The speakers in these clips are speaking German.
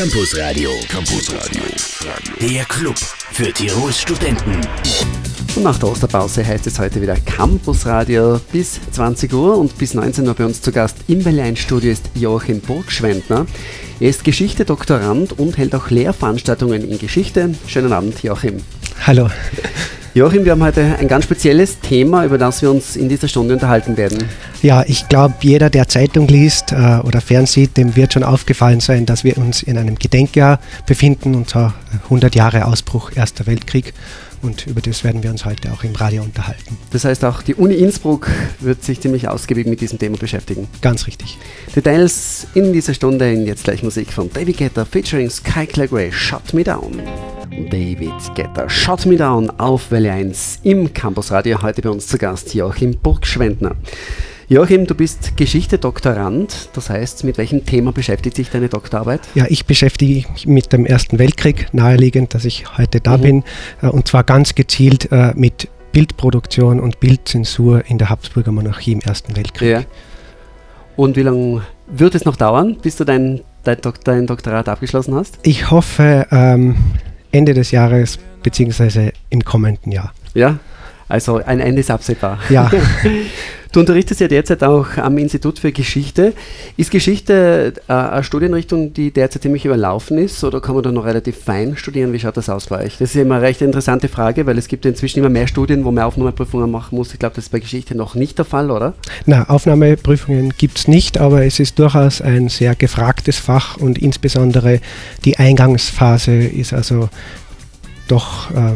Campus Radio. Campus Radio. Der Club für Tirols Studenten. Und nach der Osterpause heißt es heute wieder Campus Radio bis 20 Uhr und bis 19 Uhr bei uns zu Gast im Berlin Studio ist Joachim Burgschwendner. Er ist Geschichte-Doktorand und hält auch Lehrveranstaltungen in Geschichte. Schönen Abend, Joachim. Hallo. Joachim, wir haben heute ein ganz spezielles Thema, über das wir uns in dieser Stunde unterhalten werden. Ja, ich glaube, jeder, der Zeitung liest äh, oder fernsieht, dem wird schon aufgefallen sein, dass wir uns in einem Gedenkjahr befinden, und zwar 100 Jahre Ausbruch Erster Weltkrieg. Und über das werden wir uns heute auch im Radio unterhalten. Das heißt, auch die Uni Innsbruck wird sich ziemlich ausgiebig mit diesem Thema beschäftigen. Ganz richtig. Details in dieser Stunde in jetzt gleich Musik von David Guetta featuring Sky Clagway, Shut Me Down. David Getter. Shut Me Down auf Welle 1 im Campusradio. Heute bei uns zu Gast Joachim Burgschwendner. Joachim, du bist Geschichte-Doktorand. Das heißt, mit welchem Thema beschäftigt sich deine Doktorarbeit? Ja, ich beschäftige mich mit dem Ersten Weltkrieg, naheliegend, dass ich heute da mhm. bin. Äh, und zwar ganz gezielt äh, mit Bildproduktion und Bildzensur in der Habsburger Monarchie im Ersten Weltkrieg. Ja. Und wie lange wird es noch dauern, bis du dein, dein, dein Doktorat abgeschlossen hast? Ich hoffe, ähm, Ende des Jahres beziehungsweise im kommenden Jahr. Ja, also ein Ende ist absehbar. Ja. Du unterrichtest ja derzeit auch am Institut für Geschichte. Ist Geschichte äh, eine Studienrichtung, die derzeit ziemlich überlaufen ist oder kann man da noch relativ fein studieren? Wie schaut das aus bei euch? Das ist immer eine recht interessante Frage, weil es gibt inzwischen immer mehr Studien, wo man Aufnahmeprüfungen machen muss. Ich glaube, das ist bei Geschichte noch nicht der Fall, oder? Na, Aufnahmeprüfungen gibt es nicht, aber es ist durchaus ein sehr gefragtes Fach und insbesondere die Eingangsphase ist also doch äh,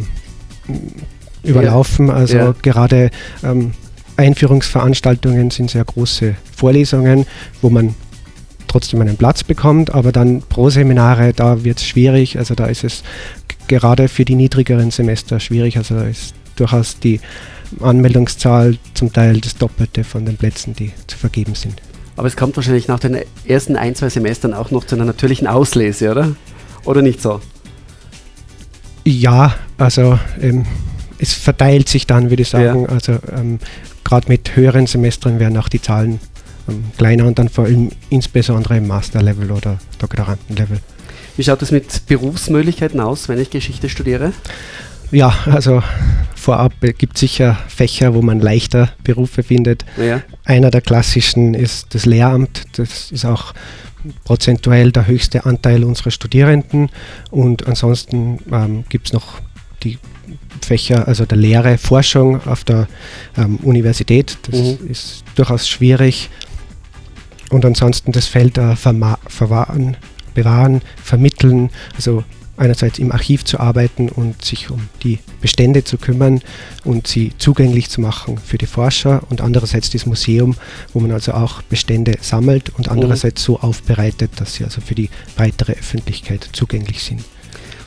überlaufen. Also ja. gerade ähm, Einführungsveranstaltungen sind sehr große Vorlesungen, wo man trotzdem einen Platz bekommt, aber dann Pro-Seminare, da wird es schwierig. Also da ist es gerade für die niedrigeren Semester schwierig. Also da ist durchaus die Anmeldungszahl zum Teil das Doppelte von den Plätzen, die zu vergeben sind. Aber es kommt wahrscheinlich nach den ersten ein, zwei Semestern auch noch zu einer natürlichen Auslese, oder? Oder nicht so? Ja, also ähm, es verteilt sich dann, würde ich sagen. Ja. Also ähm, gerade mit höheren Semestern werden auch die Zahlen ähm, kleiner und dann vor allem insbesondere im Masterlevel oder Doktorandenlevel. Wie schaut es mit Berufsmöglichkeiten aus, wenn ich Geschichte studiere? Ja, also vorab gibt es sicher Fächer, wo man leichter Berufe findet. Ja. Einer der klassischen ist das Lehramt. Das ist auch prozentuell der höchste Anteil unserer Studierenden. Und ansonsten ähm, gibt es noch die Fächer, also der Lehre, Forschung auf der ähm, Universität. Das mhm. ist durchaus schwierig. Und ansonsten das Feld äh, verwahren, bewahren, vermitteln, also einerseits im Archiv zu arbeiten und sich um die Bestände zu kümmern und sie zugänglich zu machen für die Forscher und andererseits das Museum, wo man also auch Bestände sammelt und mhm. andererseits so aufbereitet, dass sie also für die breitere Öffentlichkeit zugänglich sind.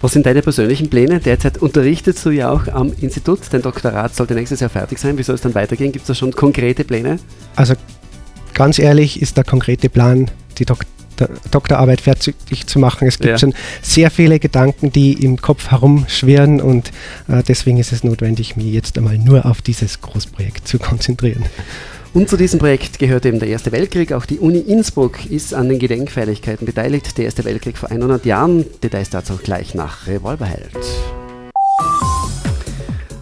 Was sind deine persönlichen Pläne? Derzeit unterrichtest du ja auch am Institut. Dein Doktorat sollte nächstes Jahr fertig sein. Wie soll es dann weitergehen? Gibt es da schon konkrete Pläne? Also ganz ehrlich ist der konkrete Plan, die Dok Doktorarbeit fertig zu machen. Es gibt ja. schon sehr viele Gedanken, die im Kopf herumschwirren und äh, deswegen ist es notwendig, mich jetzt einmal nur auf dieses Großprojekt zu konzentrieren. Und zu diesem Projekt gehört eben der Erste Weltkrieg. Auch die Uni Innsbruck ist an den Gedenkfeierlichkeiten beteiligt. Der Erste Weltkrieg vor 100 Jahren. Details dazu gleich nach Revolverheld.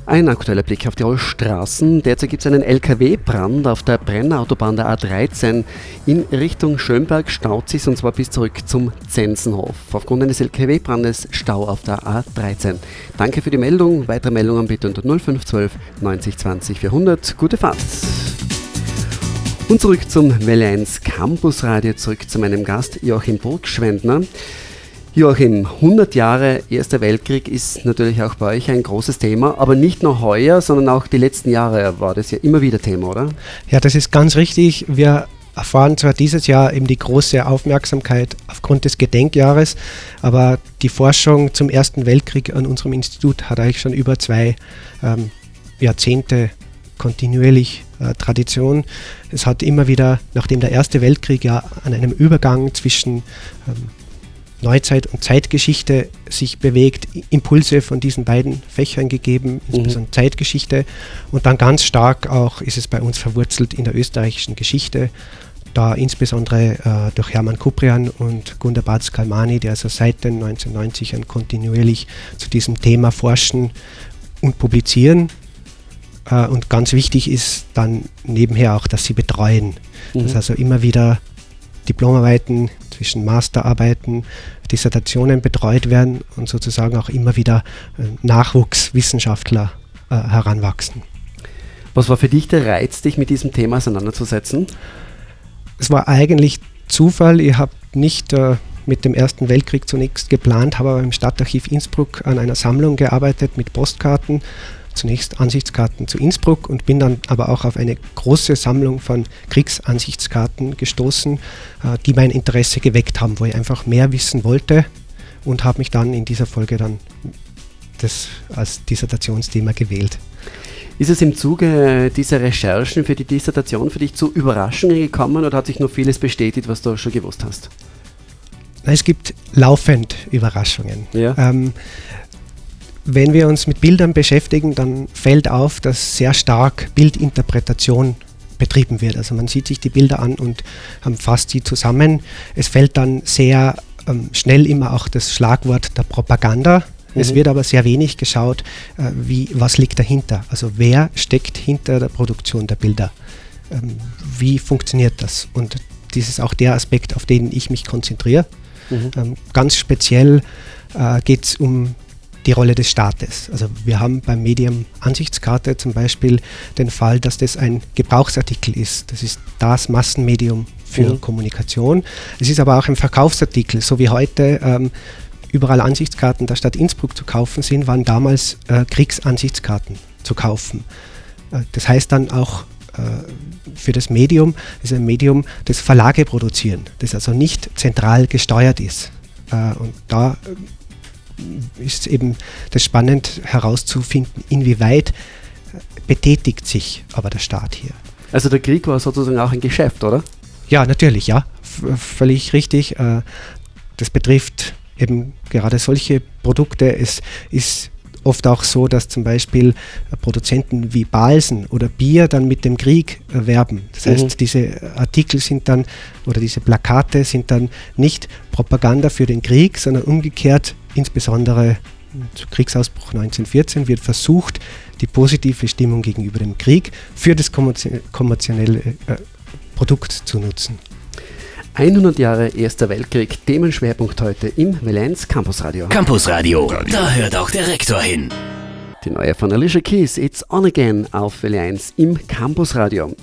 Ein aktueller Blick auf die Straßen. Derzeit gibt es einen LKW-Brand auf der Brennautobahn der A13 in Richtung Schönberg staut sich und zwar bis zurück zum Zensenhof. Aufgrund eines LKW-Brandes Stau auf der A13. Danke für die Meldung. Weitere Meldungen bitte unter 0512 90 20 400. Gute Fahrt. Und zurück zum Welle 1 Campus Radio, zurück zu meinem Gast Joachim Burgschwendner. Joachim, 100 Jahre Erster Weltkrieg ist natürlich auch bei euch ein großes Thema, aber nicht nur heuer, sondern auch die letzten Jahre war das ja immer wieder Thema, oder? Ja, das ist ganz richtig. Wir erfahren zwar dieses Jahr eben die große Aufmerksamkeit aufgrund des Gedenkjahres, aber die Forschung zum Ersten Weltkrieg an unserem Institut hat eigentlich schon über zwei ähm, Jahrzehnte kontinuierlich Tradition. Es hat immer wieder, nachdem der Erste Weltkrieg ja an einem Übergang zwischen ähm, Neuzeit und Zeitgeschichte sich bewegt, Impulse von diesen beiden Fächern gegeben, insbesondere mhm. Zeitgeschichte. Und dann ganz stark auch ist es bei uns verwurzelt in der österreichischen Geschichte. da insbesondere äh, durch Hermann Kuprian und Gunda Batz-Kalmani, die also seit den 1990ern kontinuierlich zu diesem Thema forschen und publizieren. Äh, und ganz wichtig ist dann nebenher auch, dass sie betreuen. Mhm. Dass also immer wieder Diplomarbeiten zwischen Masterarbeiten, Dissertationen betreut werden und sozusagen auch immer wieder äh, Nachwuchswissenschaftler äh, heranwachsen. Was war für dich der Reiz, dich mit diesem Thema auseinanderzusetzen? Es war eigentlich Zufall. Ich habe nicht äh, mit dem Ersten Weltkrieg zunächst geplant, habe aber im Stadtarchiv Innsbruck an einer Sammlung gearbeitet mit Postkarten zunächst Ansichtskarten zu Innsbruck und bin dann aber auch auf eine große Sammlung von Kriegsansichtskarten gestoßen, äh, die mein Interesse geweckt haben, wo ich einfach mehr wissen wollte und habe mich dann in dieser Folge dann das als Dissertationsthema gewählt. Ist es im Zuge dieser Recherchen für die Dissertation für dich zu Überraschungen gekommen oder hat sich nur vieles bestätigt, was du schon gewusst hast? Es gibt laufend Überraschungen. Ja. Ähm, wenn wir uns mit Bildern beschäftigen, dann fällt auf, dass sehr stark Bildinterpretation betrieben wird. Also man sieht sich die Bilder an und ähm, fasst sie zusammen. Es fällt dann sehr ähm, schnell immer auch das Schlagwort der Propaganda. Mhm. Es wird aber sehr wenig geschaut, äh, wie, was liegt dahinter. Also wer steckt hinter der Produktion der Bilder? Ähm, wie funktioniert das? Und dies ist auch der Aspekt, auf den ich mich konzentriere. Mhm. Ähm, ganz speziell äh, geht es um die Rolle des Staates. Also wir haben beim Medium Ansichtskarte zum Beispiel den Fall, dass das ein Gebrauchsartikel ist. Das ist das Massenmedium für mhm. Kommunikation. Es ist aber auch ein Verkaufsartikel, so wie heute ähm, überall Ansichtskarten der Stadt Innsbruck zu kaufen sind, waren damals äh, Kriegsansichtskarten zu kaufen. Äh, das heißt dann auch äh, für das Medium, ist ein Medium, das Verlage produzieren, das also nicht zentral gesteuert ist. Äh, und da ist eben das spannend herauszufinden, inwieweit betätigt sich aber der Staat hier. Also der Krieg war sozusagen auch ein Geschäft, oder? Ja, natürlich, ja. V völlig richtig. Äh, das betrifft eben gerade solche Produkte. Es ist oft auch so, dass zum Beispiel Produzenten wie Balsen oder Bier dann mit dem Krieg werben. Das heißt, mhm. diese Artikel sind dann oder diese Plakate sind dann nicht Propaganda für den Krieg, sondern umgekehrt insbesondere zu Kriegsausbruch 1914 wird versucht, die positive Stimmung gegenüber dem Krieg für das kommerzielle äh, Produkt zu nutzen. 100 Jahre Erster Weltkrieg, Themenschwerpunkt heute im Valenz Campusradio. Campusradio, da hört auch der Rektor hin. Die neue von Alicia Keys, It's On Again auf Valenz im Campusradio.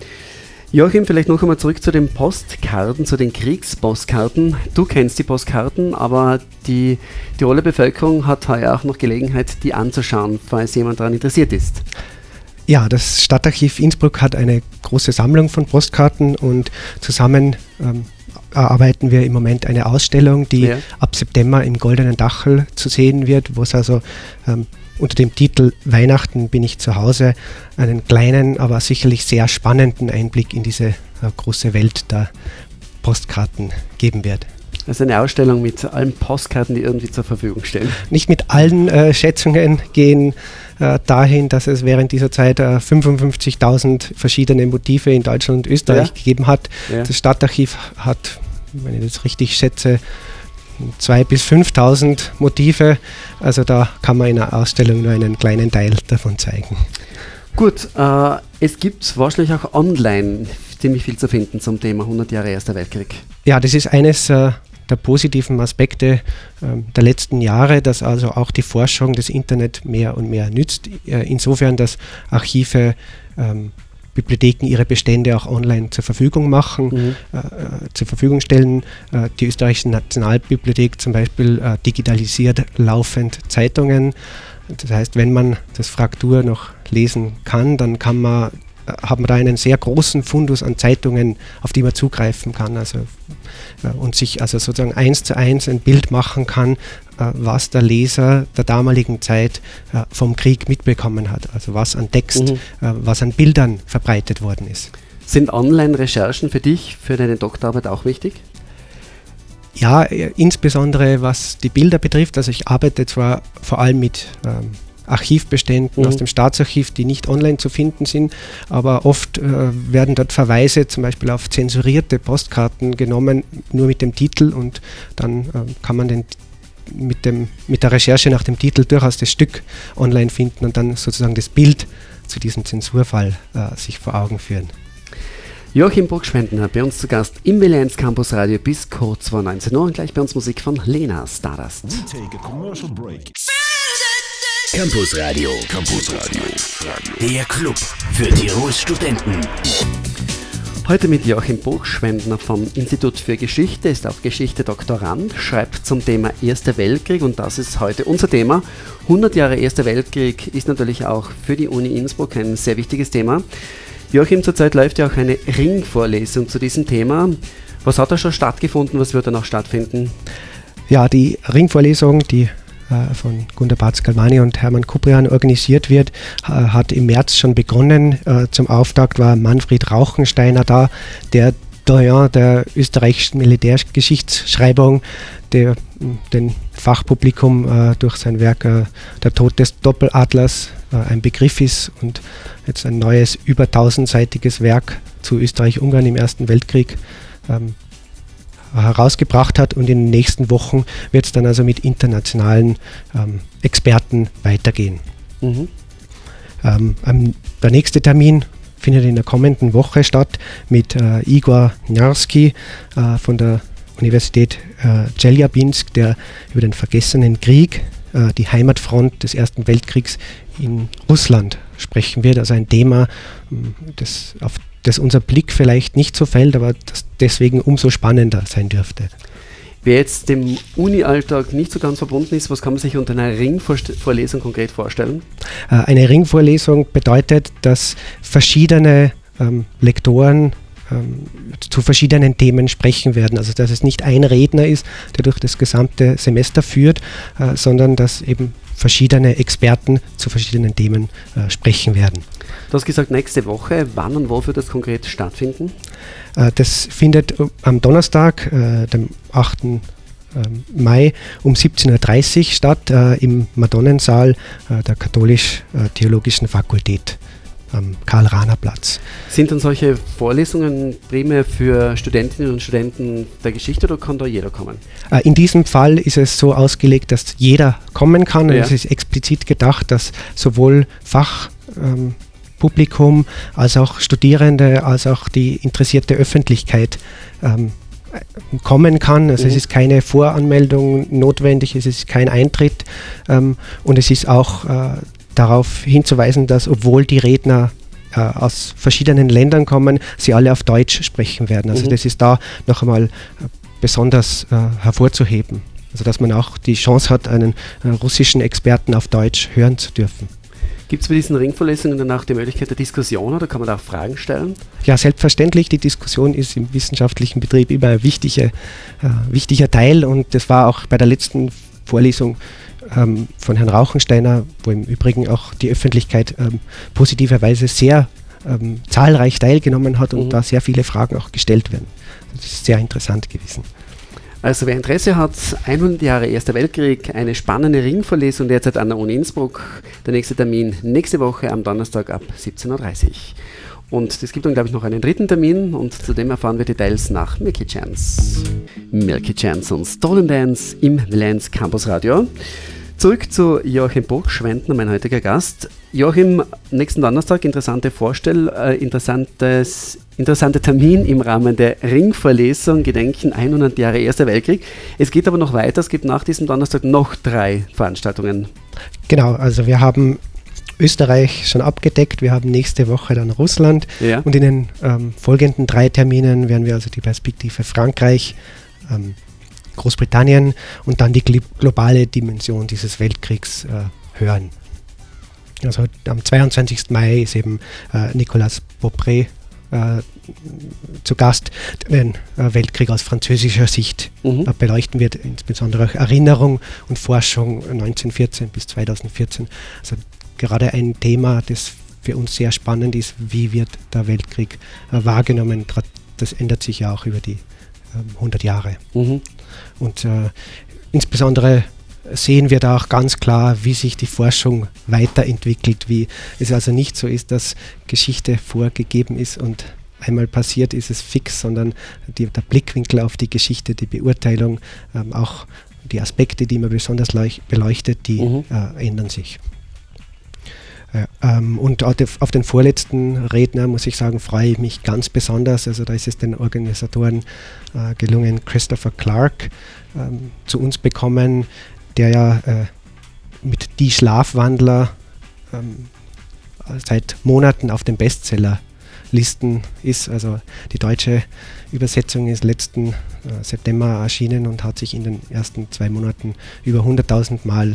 Joachim, vielleicht noch einmal zurück zu den Postkarten, zu den Kriegspostkarten. Du kennst die Postkarten, aber die Tiroler Bevölkerung hat heuer auch noch Gelegenheit, die anzuschauen, falls jemand daran interessiert ist. Ja, das Stadtarchiv Innsbruck hat eine große Sammlung von Postkarten und zusammen ähm, erarbeiten wir im Moment eine Ausstellung, die ja. ab September im Goldenen Dachel zu sehen wird, wo es also ähm, unter dem Titel Weihnachten bin ich zu Hause einen kleinen, aber sicherlich sehr spannenden Einblick in diese äh, große Welt der Postkarten geben wird. Also eine Ausstellung mit allen Postkarten, die irgendwie zur Verfügung stehen. Nicht mit allen äh, Schätzungen gehen äh, dahin, dass es während dieser Zeit äh, 55.000 verschiedene Motive in Deutschland und Österreich ja. gegeben hat. Ja. Das Stadtarchiv hat, wenn ich das richtig schätze, 2.000 bis 5.000 Motive. Also da kann man in einer Ausstellung nur einen kleinen Teil davon zeigen. Gut, äh, es gibt wahrscheinlich auch online ziemlich viel zu finden zum Thema 100 Jahre Erster Weltkrieg. Ja, das ist eines äh, der positiven Aspekte äh, der letzten Jahre, dass also auch die Forschung des Internet mehr und mehr nützt. Äh, insofern, dass Archive ähm, Bibliotheken ihre Bestände auch online zur Verfügung machen, mhm. äh, äh, zur Verfügung stellen. Äh, die österreichische Nationalbibliothek zum Beispiel äh, digitalisiert laufend Zeitungen. Das heißt, wenn man das Fraktur noch lesen kann, dann kann man haben da einen sehr großen Fundus an Zeitungen, auf die man zugreifen kann also, äh, und sich also sozusagen eins zu eins ein Bild machen kann, äh, was der Leser der damaligen Zeit äh, vom Krieg mitbekommen hat, also was an Text, mhm. was an Bildern verbreitet worden ist. Sind Online-Recherchen für dich, für deine Doktorarbeit auch wichtig? Ja, insbesondere was die Bilder betrifft. Also ich arbeite zwar vor allem mit ähm, Archivbeständen mhm. aus dem Staatsarchiv, die nicht online zu finden sind, aber oft äh, werden dort Verweise zum Beispiel auf zensurierte Postkarten genommen, nur mit dem Titel und dann äh, kann man den mit, dem, mit der Recherche nach dem Titel durchaus das Stück online finden und dann sozusagen das Bild zu diesem Zensurfall äh, sich vor Augen führen. Joachim Burgschwendner bei uns zu Gast im Williams Campus Radio bis kurz vor 19 Uhr und gleich bei uns Musik von Lena Stardust. Campus Radio, Campus Radio, der Club für Tirols Studenten. Heute mit Joachim Burgschwendner vom Institut für Geschichte, ist auch Geschichte-Doktorand, schreibt zum Thema Erster Weltkrieg und das ist heute unser Thema. 100 Jahre Erster Weltkrieg ist natürlich auch für die Uni Innsbruck ein sehr wichtiges Thema. Joachim, zurzeit läuft ja auch eine Ringvorlesung zu diesem Thema. Was hat da schon stattgefunden, was wird da noch stattfinden? Ja, die Ringvorlesung, die von Gunda Batz-Galmani und Hermann Kuprian organisiert wird, äh, hat im März schon begonnen. Äh, zum Auftakt war Manfred Rauchensteiner da, der Doyen der österreichischen Militärgeschichtsschreibung, der den Fachpublikum durch sein Werk Der Tod des Doppeladlers ein Begriff ist und jetzt ein neues, über tausendseitiges Werk zu Österreich-Ungarn im Ersten Weltkrieg ähm, herausgebracht hat und in den nächsten Wochen wird es dann also mit internationalen ähm, Experten weitergehen. Mhm. Ähm, der nächste Termin findet in der kommenden Woche statt mit äh, Igor Njarski äh, von der Universität äh, Chelyabinsk, der über den vergessenen Krieg, äh, die Heimatfront des Ersten Weltkriegs in Russland sprechen wird. Also ein Thema, ähm, das auf dass unser Blick vielleicht nicht so fällt, aber das deswegen umso spannender sein dürfte. Wer jetzt dem Uni-Alltag nicht so ganz verbunden ist, was kann man sich unter einer Ringvorlesung konkret vorstellen? Äh, eine Ringvorlesung bedeutet, dass verschiedene ähm, Lektoren ähm, zu verschiedenen Themen sprechen werden. Also dass es nicht ein Redner ist, der durch das gesamte Semester führt, äh, sondern dass eben verschiedene Experten zu verschiedenen Themen äh, sprechen werden. Du hast gesagt, nächste Woche. Wann und wo wird das konkret stattfinden? Äh, das findet am Donnerstag, äh, dem 8. Ähm, Mai um 17.30 Uhr statt äh, im Madonnensaal äh, der Katholisch-Theologischen Fakultät am Karl-Rahner-Platz. Sind dann solche Vorlesungen primär für Studentinnen und Studenten der Geschichte oder kann da jeder kommen? Äh, in diesem Fall ist es so ausgelegt, dass jeder kommen kann. Ja. Es ist explizit gedacht, dass sowohl Fachpublikum ähm, als auch Studierende, als auch die interessierte Öffentlichkeit ähm, kommen kann. Also mhm. es ist keine Voranmeldung notwendig, es ist kein Eintritt ähm, und es ist auch äh, darauf hinzuweisen, dass obwohl die Redner äh, aus verschiedenen Ländern kommen, sie alle auf Deutsch sprechen werden. Also mhm. das ist da noch einmal äh, besonders äh, hervorzuheben. Also dass man auch die Chance hat, einen äh, russischen Experten auf Deutsch hören zu dürfen. Gibt es bei diesen Ringvorlesungen danach die Möglichkeit der Diskussion oder kann man da auch Fragen stellen? Ja, selbstverständlich. Die Diskussion ist im wissenschaftlichen Betrieb immer ein wichtiger, äh, wichtiger Teil und das war auch bei der letzten Vorlesung ähm, von Herrn Rauchensteiner, wo im Übrigen auch die Öffentlichkeit ähm, positiverweise sehr ähm, zahlreich teilgenommen hat und mhm. da sehr viele Fragen auch gestellt werden. Das ist sehr interessant gewesen. Also wer Interesse hat, 100 Jahre Erster Weltkrieg, eine spannende Ringvorlesung derzeit an der Uni Innsbruck. Der nächste Termin nächste Woche am Donnerstag ab 17.30 Uhr. Und es gibt dann, glaube ich, noch einen dritten Termin und zudem erfahren wir Details nach Milky Chance. Milky Chance und Stolen Dance im Lens Campus Radio. Zurück zu Joachim Burgschwendner, mein heutiger Gast. Joachim, nächsten Donnerstag interessante Vorstell, äh, interessantes, interessanter Termin im Rahmen der Ringvorlesung Gedenken 100 Jahre Erster Weltkrieg. Es geht aber noch weiter, es gibt nach diesem Donnerstag noch drei Veranstaltungen. Genau, also wir haben Österreich schon abgedeckt, wir haben nächste Woche dann Russland ja. und in den ähm, folgenden drei Terminen werden wir also die Perspektive Frankreich, ähm, Großbritannien und dann die globale Dimension dieses Weltkriegs äh, hören. Also am 22. Mai ist eben äh, Nicolas Beaupré äh, zu Gast, den Weltkrieg aus französischer Sicht mhm. Beleuchten wird, insbesondere auch Erinnerung und Forschung 1914 bis 2014. Also gerade ein Thema, das für uns sehr spannend ist, wie wird der Weltkrieg wahrgenommen. Das ändert sich ja auch über die 100 ähm, Jahre. Mhm. Und äh, insbesondere sehen wir da auch ganz klar, wie sich die Forschung weiterentwickelt, wie es also nicht so ist, dass Geschichte vorgegeben ist und einmal passiert ist es fix, sondern die, der Blickwinkel auf die Geschichte, die Beurteilung, ähm, auch die Aspekte, die man besonders beleuchtet, die mhm. äh, ändern sich. Ähm, und auf den vorletzten Redner muss ich sagen, freue ich mich ganz besonders. Also da ist es den Organisatoren äh, gelungen, Christopher Clark ähm, zu uns bekommen, der ja äh, mit Die Schlafwandler ähm, seit Monaten auf den Bestsellerlisten ist. Also die deutsche Übersetzung ist letzten äh, September erschienen und hat sich in den ersten zwei Monaten über 100.000 Mal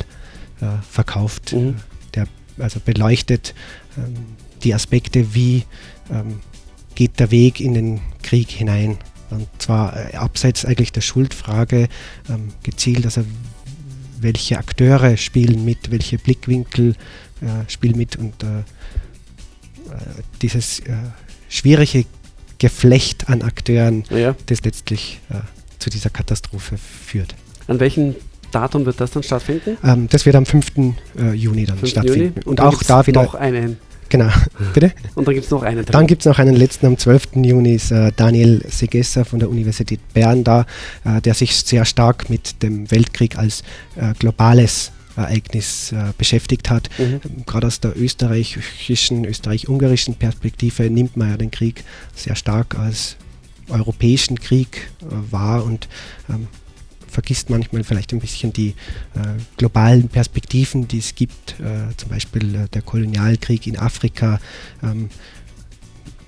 äh, verkauft. Mhm. Also beleuchtet ähm, die Aspekte, wie ähm, geht der Weg in den Krieg hinein. Und zwar äh, abseits eigentlich der Schuldfrage ähm, gezielt, also welche Akteure spielen mit, welche Blickwinkel äh, spielen mit und äh, dieses schwierige Geflecht an Akteuren, ja. das letztlich äh, zu dieser Katastrophe führt. An welchen Datum wird das dann stattfinden? Ähm, das wird am 5. Äh, Juni dann 5. stattfinden. Juni? Und, Und auch da wieder. Noch einen. Genau, bitte? Und dann gibt es noch einen. Dann gibt es noch einen letzten am 12. Juni ist äh, Daniel Segessa von der Universität Bern da, äh, der sich sehr stark mit dem Weltkrieg als äh, globales Ereignis äh, beschäftigt hat. Mhm. Gerade aus der österreichischen, österreich-ungarischen Perspektive nimmt man ja den Krieg sehr stark als europäischen Krieg äh, wahr und ähm, vergisst manchmal vielleicht ein bisschen die äh, globalen Perspektiven, die es gibt, äh, zum Beispiel äh, der Kolonialkrieg in Afrika. Ähm,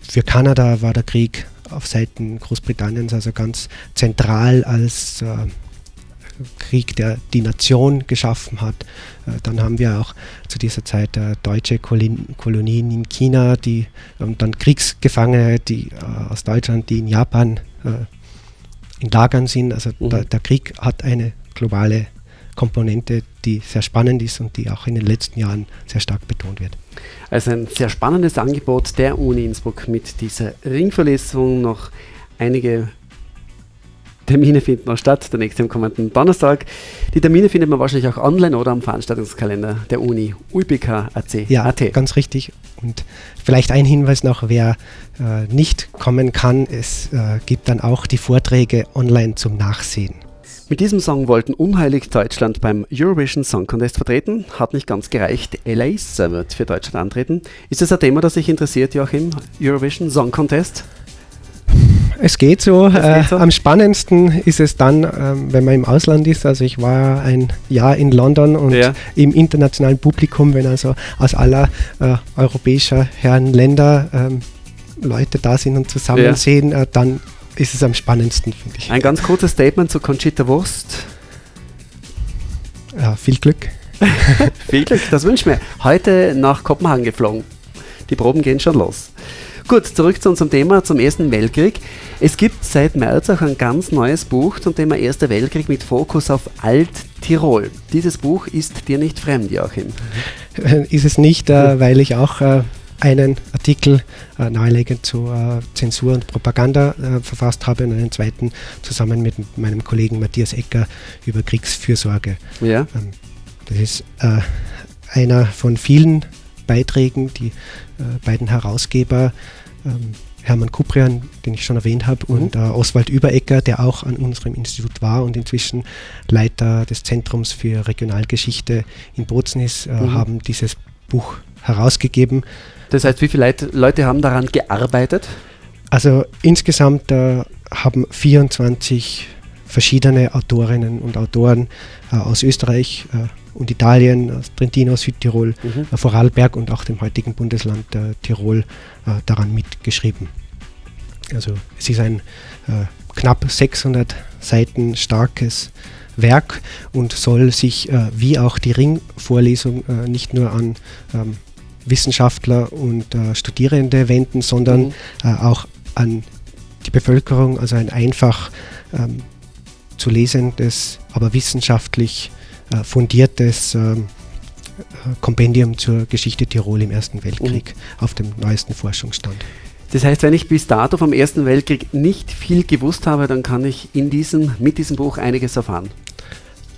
für Kanada war der Krieg auf Seiten Großbritanniens also ganz zentral als äh, Krieg, der die Nation geschaffen hat. Äh, dann haben wir auch zu dieser Zeit deutsche Kolonien in China, die und dann Kriegsgefangene, die aus Deutschland, die in Japan in Lagern sind. Also mhm. der, der Krieg hat eine globale Komponente, die sehr spannend ist und die auch in den letzten Jahren sehr stark betont wird. Also ein sehr spannendes Angebot der Uni Innsbruck mit dieser Ringverlesung. Noch einige Termine finden noch statt, der nächste am kommenden Donnerstag. Die Termine findet man wahrscheinlich auch online oder am Veranstaltungskalender der Uni UIPK.ac. Ja, ganz richtig. Und vielleicht ein Hinweis noch, wer äh, nicht kommen kann, es äh, gibt dann auch die Vorträge online zum Nachsehen. Mit diesem Song wollten unheilig Deutschland beim Eurovision Song Contest vertreten. Hat nicht ganz gereicht. Elace wird für Deutschland antreten. Ist das ein Thema, das sich interessiert, Joachim? Eurovision Song Contest? Es geht so. Äh, so. Am spannendsten ist es dann, ähm, wenn man im Ausland ist. Also ich war ein Jahr in London und ja. im internationalen Publikum, wenn also aus aller äh, europäischer Herren Länder ähm, Leute da sind und zusammen ja. sehen, äh, dann ist es am spannendsten, finde ich. Ein ganz kurzes Statement zu Conchita Wurst. Ja, viel Glück. viel Glück, das wünsche ich mir. Heute nach Kopenhagen geflogen. Die Proben gehen schon los. Gut, zurück zu unserem Thema, zum Ersten Weltkrieg. Es gibt seit März auch ein ganz neues Buch zum Thema Erster Weltkrieg mit Fokus auf Alt-Tirol. Dieses Buch ist dir nicht fremd, Joachim? Ist es nicht, äh, weil ich auch äh, einen Artikel äh, nahelegend zu äh, Zensur und Propaganda äh, verfasst habe und einen zweiten zusammen mit meinem Kollegen Matthias Ecker über Kriegsfürsorge. Ja. Ähm, das ist äh, einer von vielen Beiträgen, die beiden Herausgeber ähm, Hermann Kuprian, den ich schon erwähnt habe, mhm. und äh, Oswald Überecker, der auch an unserem Institut war und inzwischen Leiter des Zentrums für Regionalgeschichte in Bozen ist, äh, mhm. haben dieses Buch herausgegeben. Das heißt, wie viele Leute, Leute haben daran gearbeitet? Also insgesamt äh, haben 24 verschiedene Autorinnen und Autoren äh, aus Österreich äh, und Italien, aus Trentino, Südtirol, mhm. Äh, Vorarlberg und auch dem heutigen Bundesland äh, Tirol äh, daran mitgeschrieben. Also es ist ein äh, knapp 600 Seiten starkes Werk und soll sich äh, wie auch die Ringvorlesung äh, nicht nur an ähm, Wissenschaftler und Studierende wenden, sondern mhm. auch an die Bevölkerung, also ein einfach ähm, zu lesendes, aber wissenschaftlich äh, fundiertes ähm, äh, Kompendium zur Geschichte Tirol im Ersten Weltkrieg mhm. auf dem neuesten Forschungsstand. Das heißt, wenn ich bis dato vom Ersten Weltkrieg nicht viel gewusst habe, dann kann ich in diesem, mit diesem Buch einiges erfahren.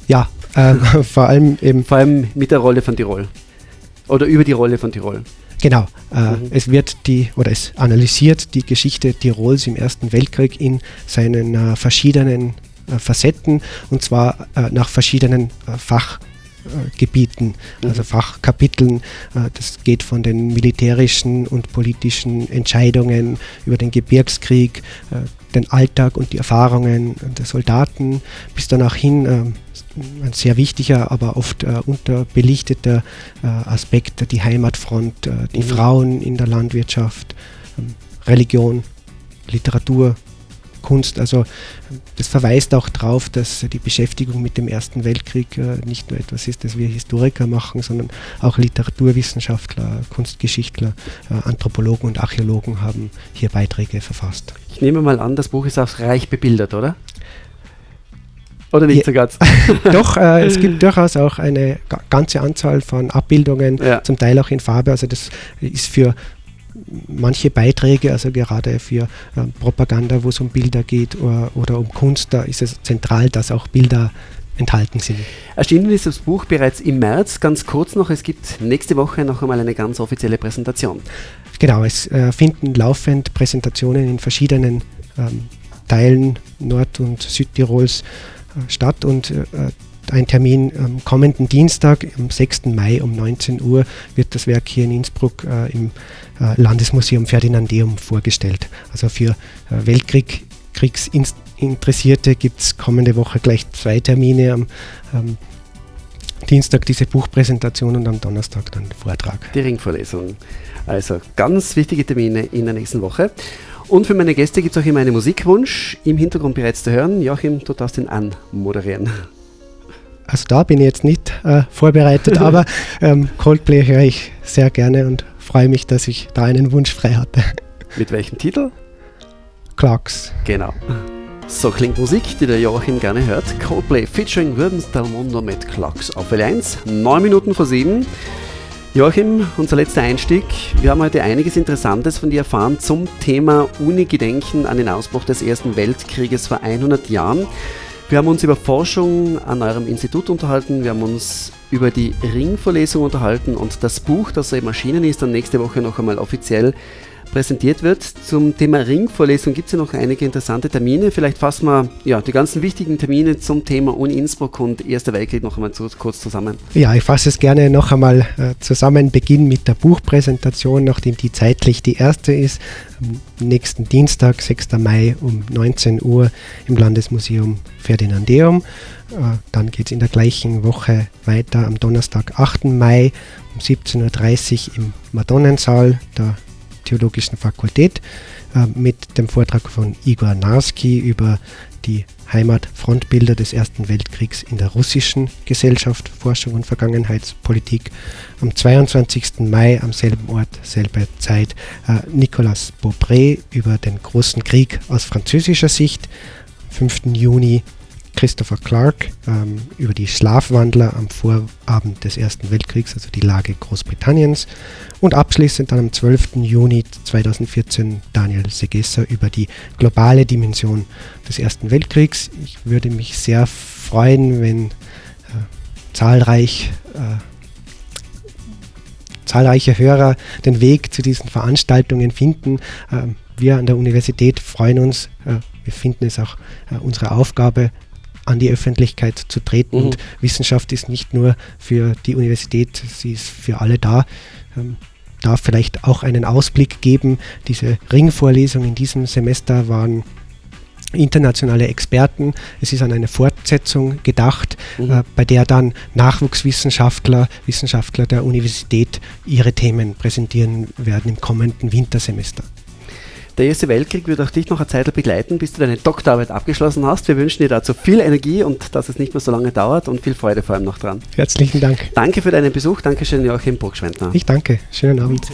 Ja, Ähm, vor allem eben. Vor allem mit der Rolle von Tirol. Oder über die Rolle von Tirol. Genau. Äh, mhm. Es wird die oder es analysiert die Geschichte Tirols im Ersten Weltkrieg in seinen äh, verschiedenen äh, Facetten und zwar äh, nach verschiedenen äh, Fachgebieten, mhm. also Fachkapiteln. Äh, das geht von den militärischen und politischen Entscheidungen über den Gebirgskrieg, den Alltag und die Erfahrungen der Soldaten bis danach hin ein sehr wichtiger, aber oft äh, unterbelichteter äh, Aspekt, die Heimatfront, äh, die mhm. Frauen in der Landwirtschaft, ähm, Religion, Literatur, Kunst. Also das verweist auch darauf, dass die Beschäftigung mit dem Ersten Weltkrieg äh, nicht nur etwas ist, das wir Historiker machen, sondern auch Literaturwissenschaftler, Kunstgeschichtler, äh, Anthropologen und Archäologen haben hier Beiträge verfasst. Ich nehme mal an, das Buch ist auch reich bebildert, oder? Oder nicht so ganz? Doch, äh, es gibt durchaus auch eine ganze Anzahl von Abbildungen, ja. zum Teil auch in Farbe. Also das ist für manche Beiträge, also gerade für äh, Propaganda, wo es um Bilder geht oder, oder um Kunst, da ist es zentral, dass auch Bilder enthalten sind. Erschienen ist das Buch bereits im März. Ganz kurz noch, es gibt nächste Woche noch einmal eine ganz offizielle Präsentation. Genau, es äh, finden laufend Präsentationen in verschiedenen ähm, Teilen Nord- und Südtirols statt und ein Termin am kommenden Dienstag, am 6. Mai um 19 Uhr, wird das Werk hier in Innsbruck äh, im äh, Landesmuseum Ferdinandeum vorgestellt. Also für äh, Weltkriegsinteressierte gibt es kommende Woche gleich zwei Termine. Am ähm, Dienstag diese Buchpräsentation und am Donnerstag dann Vortrag. Die Ringvorlesung. Also ganz wichtige Termine in der nächsten Woche. Und für meine Gäste gibt es auch immer einen Musikwunsch, im Hintergrund bereits zu hören. Joachim, du darfst ihn anmoderieren. Also da bin ich jetzt nicht äh, vorbereitet, aber ähm, Coldplay höre ich sehr gerne und freue mich, dass ich da einen Wunsch frei hatte. Mit welchem Titel? Clarks. Genau. So klingt Musik, die der Joachim gerne hört. Coldplay featuring Wirbens Del Mundo mit Clarks auf L1, 9 Minuten vor 7. Joachim, unser letzter Einstieg. Wir haben heute einiges Interessantes von dir erfahren zum Thema Uni-Gedenken an den Ausbruch des Ersten Weltkrieges vor 100 Jahren. Wir haben uns über Forschung an eurem Institut unterhalten, wir haben uns über die Ringvorlesung unterhalten und das Buch, das eben erschienen ist, dann nächste Woche noch einmal offiziell präsentiert wird. Zum Thema Ringvorlesung gibt es ja noch einige interessante Termine. Vielleicht fassen wir ja, die ganzen wichtigen Termine zum Thema Uni Innsbruck und Erster Weltkrieg noch einmal zu, kurz zusammen. Ja, ich fasse es gerne noch einmal äh, zusammen. Beginn mit der Buchpräsentation, nachdem die zeitlich die erste ist. Am nächsten Dienstag, 6. Mai um 19 Uhr im Landesmuseum Ferdinandeum. Äh, dann geht es in der gleichen Woche weiter am Donnerstag, 8. Mai um 17.30 Uhr im Madonnensaal der Theologischen Fakultät äh, mit dem Vortrag von Igor Narski über die Heimatfrontbilder des Ersten Weltkriegs in der russischen Gesellschaft, Forschung und Vergangenheitspolitik. Am 22. Mai am selben Ort, selbe Zeit, äh, Nicolas Beaupré über den großen Krieg aus französischer Sicht. Am 5. Juni Christopher Clark ähm, über die Schlafwandler am Vorabend des Ersten Weltkriegs, also die Lage Großbritanniens. Und abschließend dann am 12. Juni 2014 Daniel Segessa über die globale Dimension des Ersten Weltkriegs. Ich würde mich sehr freuen, wenn äh, zahlreich, äh, zahlreiche Hörer den Weg zu diesen Veranstaltungen finden. Äh, wir an der Universität freuen uns, äh, wir finden es auch äh, unsere Aufgabe, an die Öffentlichkeit zu treten. Mhm. Und Wissenschaft ist nicht nur für die Universität, sie ist für alle da. Ähm, darf vielleicht auch einen Ausblick geben. Diese Ringvorlesungen in diesem Semester waren internationale Experten. Es ist an eine Fortsetzung gedacht, mhm. äh, bei der dann Nachwuchswissenschaftler, Wissenschaftler der Universität ihre Themen präsentieren werden im kommenden Wintersemester. Der Erste Weltkrieg wird auch dich noch eine Zeit begleiten, bis du deine Doktorarbeit abgeschlossen hast. Wir wünschen dir dazu viel Energie und dass es nicht mehr so lange dauert und viel Freude vor allem noch dran. Herzlichen Dank. Danke für deinen Besuch. Dankeschön, Joachim Burgschwendner. Ich danke. Schönen Abend.